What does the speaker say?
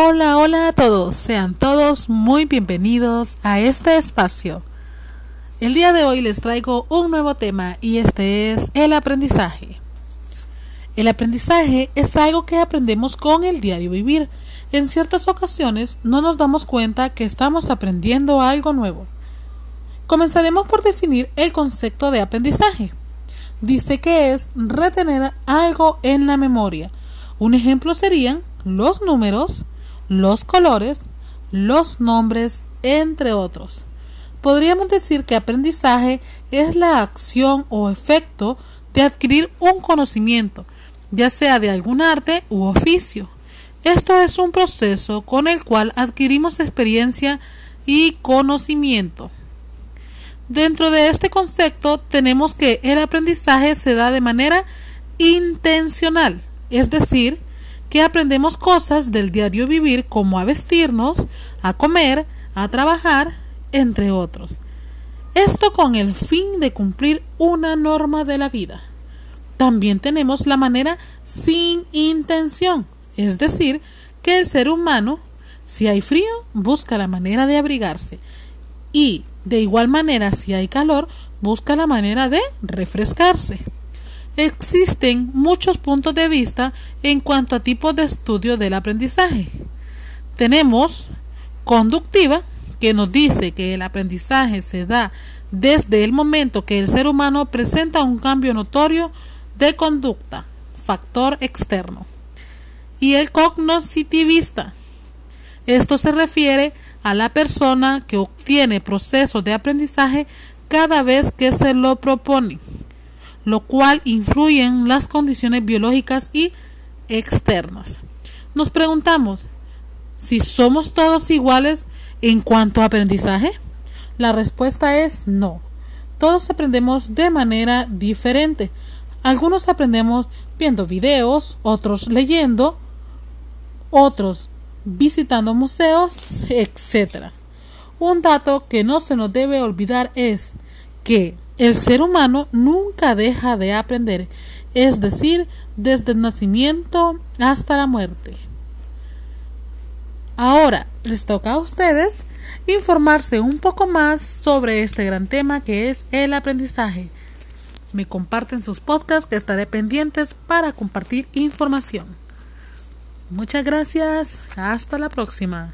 Hola, hola a todos, sean todos muy bienvenidos a este espacio. El día de hoy les traigo un nuevo tema y este es el aprendizaje. El aprendizaje es algo que aprendemos con el diario vivir. En ciertas ocasiones no nos damos cuenta que estamos aprendiendo algo nuevo. Comenzaremos por definir el concepto de aprendizaje. Dice que es retener algo en la memoria. Un ejemplo serían los números, los colores, los nombres, entre otros. Podríamos decir que aprendizaje es la acción o efecto de adquirir un conocimiento, ya sea de algún arte u oficio. Esto es un proceso con el cual adquirimos experiencia y conocimiento. Dentro de este concepto tenemos que el aprendizaje se da de manera intencional, es decir, que aprendemos cosas del diario vivir como a vestirnos, a comer, a trabajar, entre otros. Esto con el fin de cumplir una norma de la vida. También tenemos la manera sin intención, es decir, que el ser humano, si hay frío, busca la manera de abrigarse y, de igual manera, si hay calor, busca la manera de refrescarse. Existen muchos puntos de vista en cuanto a tipos de estudio del aprendizaje. Tenemos conductiva, que nos dice que el aprendizaje se da desde el momento que el ser humano presenta un cambio notorio de conducta, factor externo. Y el cognitivista. Esto se refiere a la persona que obtiene procesos de aprendizaje cada vez que se lo propone lo cual influye en las condiciones biológicas y externas. Nos preguntamos si somos todos iguales en cuanto a aprendizaje. La respuesta es no. Todos aprendemos de manera diferente. Algunos aprendemos viendo videos, otros leyendo, otros visitando museos, etc. Un dato que no se nos debe olvidar es que el ser humano nunca deja de aprender, es decir, desde el nacimiento hasta la muerte. Ahora les toca a ustedes informarse un poco más sobre este gran tema que es el aprendizaje. Me comparten sus podcasts que estaré pendientes para compartir información. Muchas gracias. Hasta la próxima.